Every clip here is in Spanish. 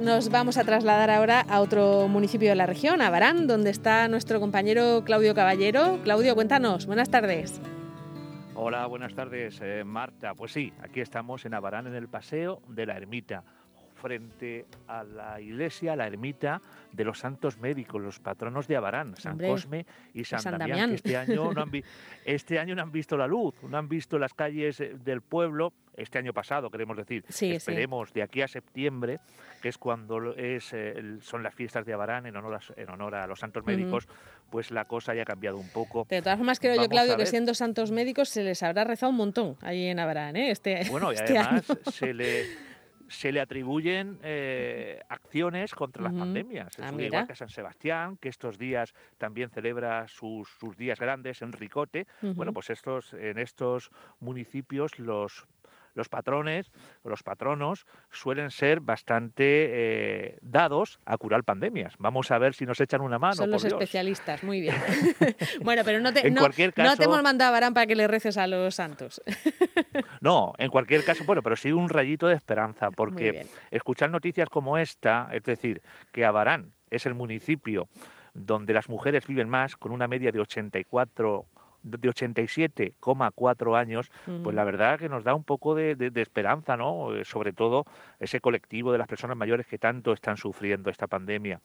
Nos vamos a trasladar ahora a otro municipio de la región, a Barán, donde está nuestro compañero Claudio Caballero. Claudio, cuéntanos. Buenas tardes. Hola, buenas tardes, eh, Marta. Pues sí, aquí estamos en Abarán, en el Paseo de la Ermita, frente a la iglesia, la ermita de los santos médicos, los patronos de Abarán, San Cosme y San, Damián, que este año, no han este año no han visto la luz, no han visto las calles eh, del pueblo este año pasado, queremos decir. Esperemos de aquí a septiembre, que es cuando es, eh, son las fiestas de Abarán en honor a, en honor a los santos médicos, pues la cosa haya cambiado un poco. De todas formas, creo yo, Claudio, que siendo santos médicos se les habrá rezado un montón ahí en Abarán, ¿eh? Este, bueno, y este además se le se le atribuyen eh, acciones contra las pandemias. Ah, igual que San Sebastián, que estos días también celebra sus, sus días grandes en Ricote. Bueno, pues estos, en estos municipios los los patrones, los patronos, suelen ser bastante eh, dados a curar pandemias. Vamos a ver si nos echan una mano. Son los especialistas, muy bien. bueno, pero no te, no, te hemos mandado a Barán para que le reces a los santos. no, en cualquier caso, bueno, pero sí un rayito de esperanza, porque escuchar noticias como esta, es decir, que Abarán es el municipio donde las mujeres viven más, con una media de 84 de 87,4 años, pues la verdad que nos da un poco de, esperanza, ¿no? Eh, sobre todo ese colectivo de las personas mayores que tanto están sufriendo esta pandemia.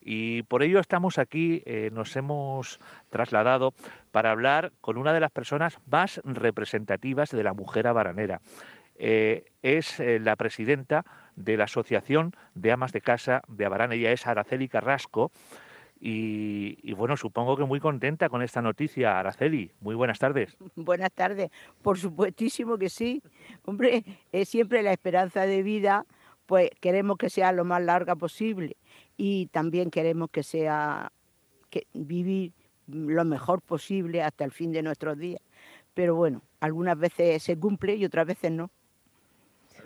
Y por ello estamos aquí, eh, nos hemos trasladado para hablar con una de las personas más representativas de la mujer abaranera. Eh, es la presidenta de la Asociación de Amas de Casa de Abarán, ella es Araceli Carrasco, y, bueno, supongo que muy contenta con esta noticia, Araceli. Muy buenas tardes. Buenas tardes. Por supuestísimo que sí. Hombre, es siempre la esperanza de vida, pues queremos que sea lo más larga posible y también queremos que sea vivir lo mejor posible hasta el fin de nuestros días. Pero bueno, algunas veces se cumple y otras veces no.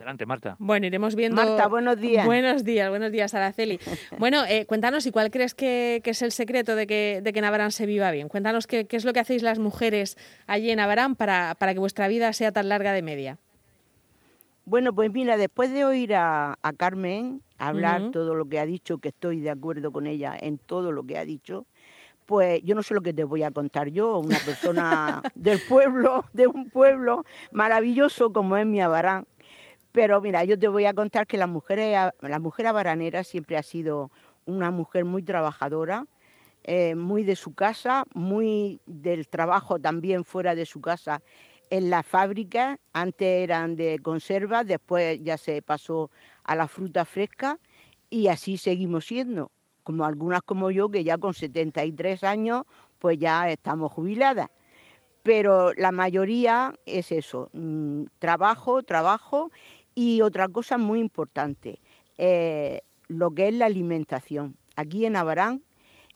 Adelante, Marta. Bueno, iremos viendo. Marta, buenos días. Buenos días, buenos días, Araceli. bueno, eh, cuéntanos, ¿y cuál crees que, es el secreto de que, de que en se viva bien? Cuéntanos qué, es lo que hacéis las mujeres allí en Abarán para, para que vuestra vida sea tan larga de media. Bueno, pues mira, después de oír a, Carmen hablar todo lo que ha dicho, que estoy de acuerdo con ella en todo lo que ha dicho, pues yo no sé lo que te voy a contar yo, una persona del pueblo, de un pueblo maravilloso como es mi Abarán, pero mira, yo te voy a contar que la mujer, la mujer abaranera siempre ha sido una mujer muy trabajadora, eh, muy de su casa, muy del trabajo también fuera de su casa en la fábrica. Antes eran de conserva, después ya se pasó a la fruta fresca y así seguimos siendo. Como algunas como yo, que ya con 73 años, pues ya estamos jubiladas. Pero la mayoría es eso, mm, trabajo, trabajo y otra cosa muy importante, eh, lo que es la alimentación. Aquí en Abarán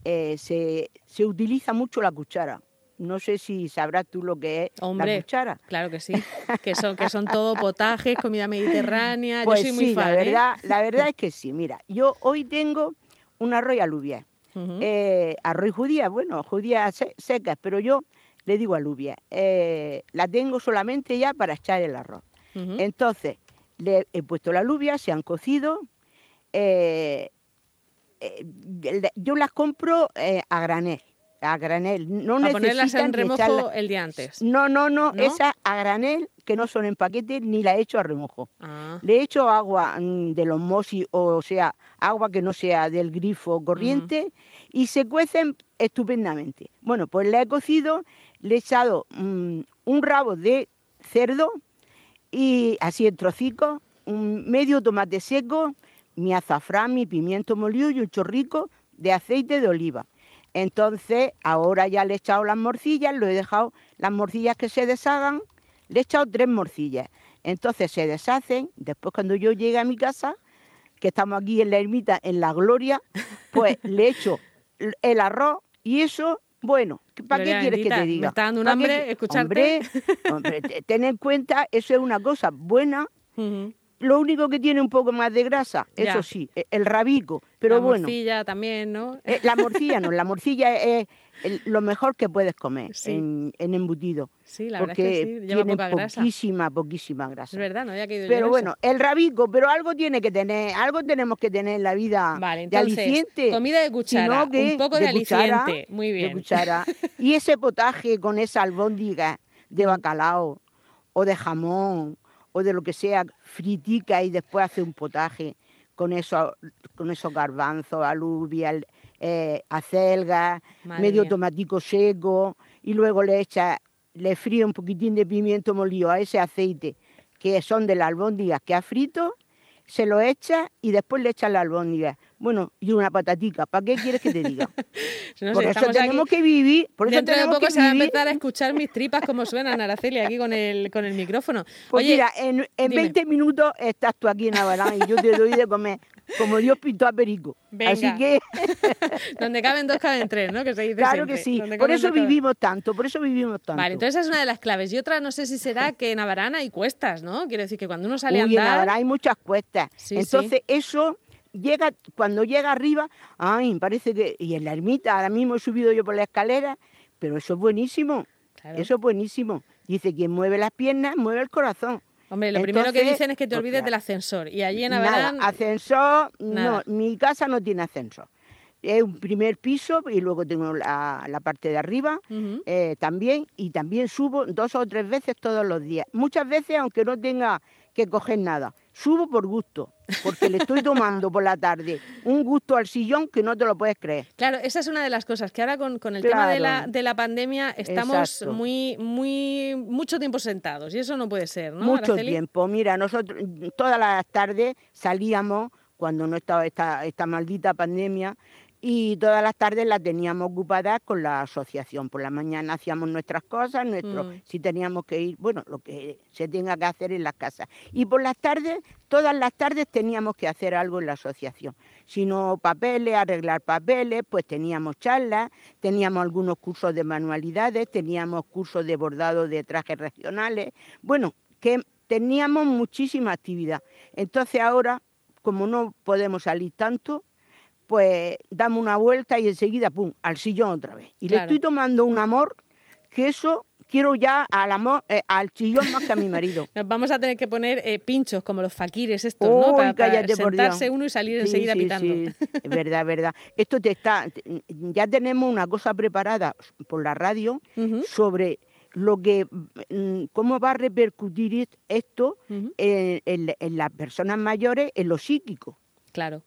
eh, se, utiliza mucho la cuchara. No sé si sabrás tú lo que es la cuchara. Claro que sí, que son, que son todo potajes, comida mediterránea. Pues yo soy muy sí, fan, la ¿eh? verdad, la verdad es que sí. Mira, yo hoy tengo un arroz alubias. arroz judía, bueno, judías secas, pero yo le digo alubia. la tengo solamente ya para echar el arroz. Entonces, le he puesto la alubia, se han cocido. Eh, eh, yo las compro eh, a granel, a granel. No ponerlas en remojo el día antes. No, no, no, esas a granel que no son en paquete ni la he hecho a remojo. Ah. Le he hecho agua mm, de los mosis, o sea, agua que no sea del grifo corriente y se cuecen estupendamente. Bueno, pues le he cocido, le he echado mm, un rabo de cerdo, y así en trocicos, un medio tomate seco, mi azafrán, mi pimiento molido y un chorrico de aceite de oliva. Entonces, ahora ya le he echado las morcillas, lo he dejado las morcillas que se deshagan, le he echado tres morcillas. Entonces se deshacen, después cuando yo llegue a mi casa, que estamos aquí en la ermita, en la gloria, pues le echo el arroz y eso bueno, ¿para qué quieres que te diga? Me está dando un hambre escucharte. Hombre, ten en cuenta, eso es una cosa buena. Lo único que tiene un poco más de grasa, eso sí, e, el rabico. Pero la bueno. morcilla también, ¿no? Eh, la morcilla no, la morcilla es, lo mejor que puedes comer en, embutido. Sí, la verdad es que sí, lleva tiene poca grasa. poquísima, poquísima grasa. Es verdad, no había caído Pero bueno, el rabico, pero algo tiene que tener, algo tenemos que tener en la vida vale, entonces, de aliciente. comida de cuchara, un poco de, aliciente, muy bien. De cuchara. y ese potaje con esa albóndiga de bacalao o de jamón o de lo que sea, fritica y después hace un potaje con, eso, con esos garbanzos, alubias, eh, acelga, medio tomatico seco y luego le echa, le fríe un poquitín de pimiento molido a ese aceite que son de la albóndiga que ha frito, se lo echa y después le echa la albóndiga. Bueno, y una patatica, ¿para qué quieres que te diga? por eso tenemos que vivir. Por eso Dentro de poco se va a empezar a escuchar mis tripas como suenan, Araceli, aquí con el, con el micrófono. Pues mira, en, en 20 minutos estás tú aquí en Avalán y yo te doy de comer como Dios pintó a Perico. Así que... Donde caben dos, caben tres, ¿no? Que se dice claro que sí. Por eso vivimos tanto, por eso vivimos tanto. Vale, entonces esa es una de las claves. Y otra, no sé si será que en Avarán hay cuestas, ¿no? Quiero decir que cuando uno sale a andar... en Avarán hay muchas cuestas. entonces eso llega, cuando llega arriba, ay, parece que, y en la ermita, ahora mismo he subido yo por la escalera, pero eso es buenísimo, eso es buenísimo. Dice, quien mueve las piernas, mueve el corazón. Hombre, lo primero que dicen es que te olvides del ascensor. Y allí en Averán... Nada, ascensor, no, mi casa no tiene ascensor. Es un primer piso y luego tengo la, parte de arriba eh, también. Y también subo dos o tres veces todos los días. Muchas veces, aunque no tenga que coger nada. Subo por gusto, porque le estoy tomando por la tarde un gusto al sillón que no te lo puedes creer. Claro, esa es una de las cosas, que ahora con, el tema de la, de la pandemia estamos muy, muy, mucho tiempo sentados y eso no puede ser, ¿no? Mucho tiempo. Mira, nosotros todas las tardes salíamos, cuando no estaba esta, esta maldita pandemia, y todas las tardes las teníamos ocupadas con la asociación. Por la mañana hacíamos nuestras cosas, nuestro, mm. si teníamos que ir, bueno, lo que se tenga que hacer en las casas. Y por las tardes, todas las tardes teníamos que hacer algo en la asociación. Si no papeles, arreglar papeles, pues teníamos charlas, teníamos algunos cursos de manualidades, teníamos cursos de bordado de trajes regionales. Bueno, que teníamos muchísima actividad. Entonces ahora, como no podemos salir tanto, pues damos una vuelta y enseguida, pum, al sillón otra vez. Y le estoy tomando un amor que eso quiero ya al amor, eh, al sillón más que a mi marido. Nos vamos a tener que poner eh, pinchos como los faquires estos, ¿no? Para, sentarse uno y salir enseguida pitando. Sí, es verdad, verdad. Esto te está, ya tenemos una cosa preparada por la radio sobre lo que, mm, cómo va a repercutir esto en, en las personas mayores en lo psíquico. Claro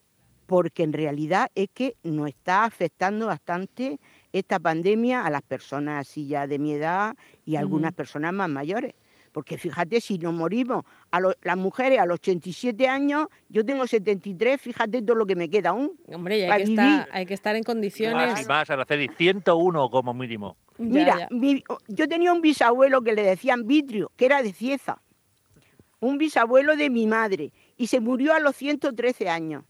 porque en realidad es que nos está afectando bastante esta pandemia a las personas así ya de mi edad y a algunas personas más mayores. Porque fíjate, si nos morimos, a las mujeres a los 87 años, yo tengo 73, fíjate todo lo que me queda aún. Hombre, hay, que estar, hay que estar en condiciones. Más y más, Araceli, 101 como mínimo. Mira, yo tenía un bisabuelo que le decían vitrio, que era de Cieza. Un bisabuelo de mi madre. Y se murió a los 113 años.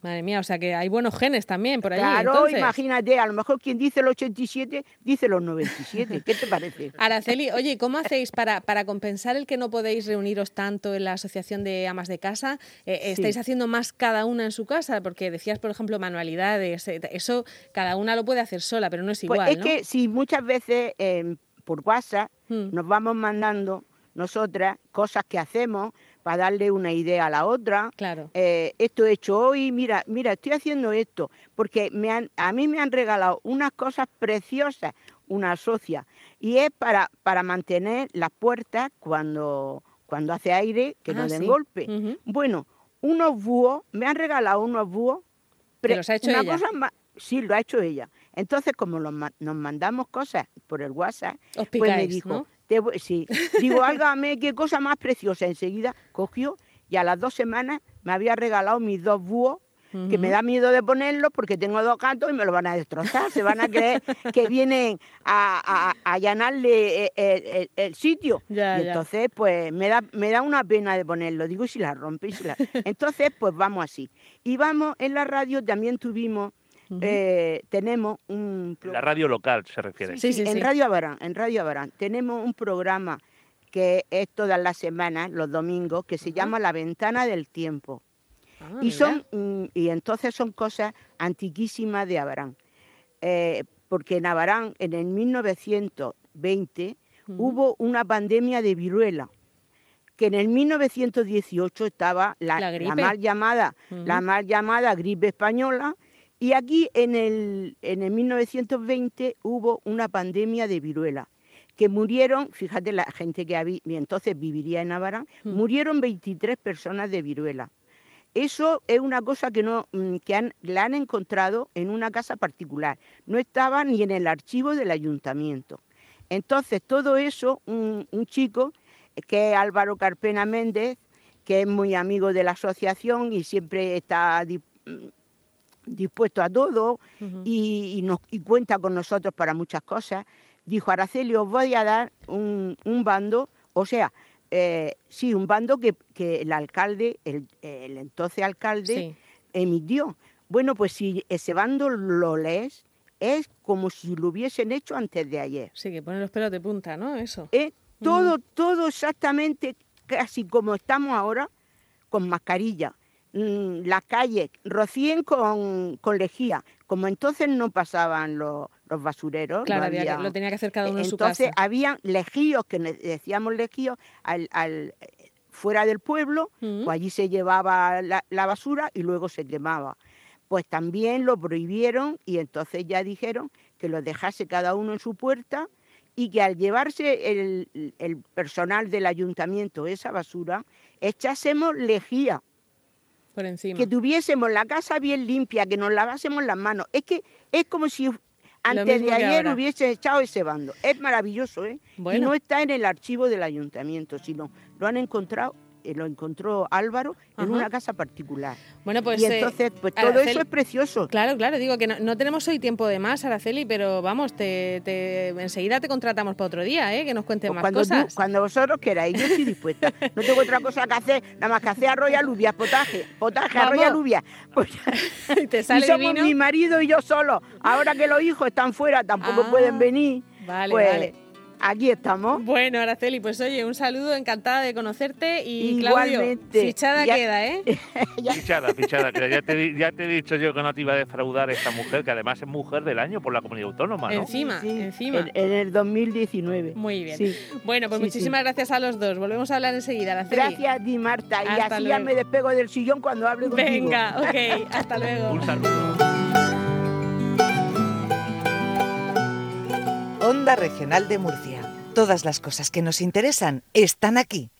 Madre mía, o sea que hay buenos genes también por ahí. Claro, imagínate, a lo mejor quien dice los 87 dice los 97. ¿Qué te parece? Araceli, oye, ¿cómo hacéis para, para compensar el que no podéis reuniros tanto en la Asociación de Amas de Casa? Eh, ¿Estáis haciendo más cada una en su casa? Porque decías, por ejemplo, manualidades. Eh, eso cada una lo puede hacer sola, pero no es pues igual. es que si muchas veces por WhatsApp hmm. nos vamos mandando nosotras cosas que hacemos para darle una idea a la otra. Claro. Eh, esto he hecho hoy, mira, mira, estoy haciendo esto, porque me han, a mí me han regalado unas cosas preciosas, una socia, y es para, para mantener las puertas cuando, cuando hace aire, que no ah, den golpe. Bueno, unos búhos, me han regalado unos búhos. ¿Pero los ha hecho ella? Cosa sí, lo ha hecho ella. Entonces, como nos mandamos cosas por el WhatsApp, pues me dijo, sí, digo, álgame, qué cosa más preciosa. Enseguida cogió y a las dos semanas me había regalado mis dos búhos que me da miedo de ponerlos porque tengo dos gatos y me lo van a destrozar, se van a creer que vienen a, allanarle eh, eh, el, sitio. y entonces, pues me da, me da una pena de ponerlo, digo, si la rompe, si la... Entonces, pues vamos así. Y vamos, en la radio también tuvimos eh, tenemos un... La radio local se refiere. Sí, sí, en Radio Abarán, en Radio Abarán. Tenemos un programa que es todas las semanas, los domingos, que se llama La Ventana del Tiempo. Ah, y, son, y entonces son cosas antiquísimas de Abarán. Eh, porque en Abarán en el 1920 hubo una pandemia de viruela que en el 1918 estaba la, mal llamada, la mal llamada gripe española, y aquí en el, en el 1920 hubo una pandemia de viruela, que murieron, fíjate la gente que había, entonces viviría en Navarra, murieron 23 personas de viruela. Eso es una cosa que, no, mm, que han, la han encontrado en una casa particular, no estaba ni en el archivo del ayuntamiento. Entonces, todo eso, un chico que es Álvaro Carpena Méndez, que es muy amigo de la asociación y siempre está dispuesto a todo y, nos, cuenta con nosotros para muchas cosas. Dijo, Araceli, os voy a dar un, bando, o sea, eh, sí, un bando que, el alcalde, el, entonces alcalde, emitió. Bueno, pues si ese bando lo lees, es como si lo hubiesen hecho antes de ayer. Sí, que pone los pelos de punta, ¿no? Eso. Eh, todo, todo exactamente casi como estamos ahora, con mascarilla. Mm, las calles rocíen con, con lejía. Como entonces no pasaban los, basureros. Claro, lo tenía que hacer cada uno en su casa. Entonces habían lejíos, que decíamos lejíos, al, al, fuera del pueblo, pues allí se llevaba la, la basura y luego se quemaba. Pues también lo prohibieron y entonces ya dijeron que lo dejase cada uno en su puerta y que al llevarse el, personal del ayuntamiento esa basura, echásemos lejía. Por encima. Que tuviésemos la casa bien limpia, que nos lavásemos las manos. Es que es como si antes de ayer hubiese echado ese bando. Es maravilloso, ¿eh? Y no está en el archivo del ayuntamiento, sino lo han encontrado lo encontró Álvaro en una casa particular. Bueno, pues. Y eh, entonces, pues todo eso es precioso. Claro, claro, digo que no, tenemos hoy tiempo de más, Araceli, pero vamos, te, enseguida te contratamos para otro día, ¿eh? que nos cuentes pues más cuando cosas. cuando vosotros queráis, yo estoy dispuesta. No tengo otra cosa que hacer, nada más que hacer arroz y alubias, potaje, potaje, arroz y alubias. Pues, ¿Te sale y somos mi marido y yo solo. Ahora que los hijos están fuera, tampoco ah, pueden venir. Vale, pues, vale Aquí estamos. Bueno, Araceli, pues oye, un saludo, encantada de conocerte y Claudio, fichada queda, ¿eh? fichada, fichada, ya te, ya te he dicho yo que no te iba a defraudar esta mujer, que además es mujer del año por la comunidad autónoma, ¿no? Encima, encima. En, el 2019. Muy bien. Bueno, pues muchísimas gracias a los dos. Volvemos a hablar enseguida, Araceli. Gracias a ti, Marta. y así ya me despego del sillón cuando hable contigo. Venga, ok, hasta luego. un saludo. Onda Regional de Murcia. Todas las cosas que nos interesan están aquí.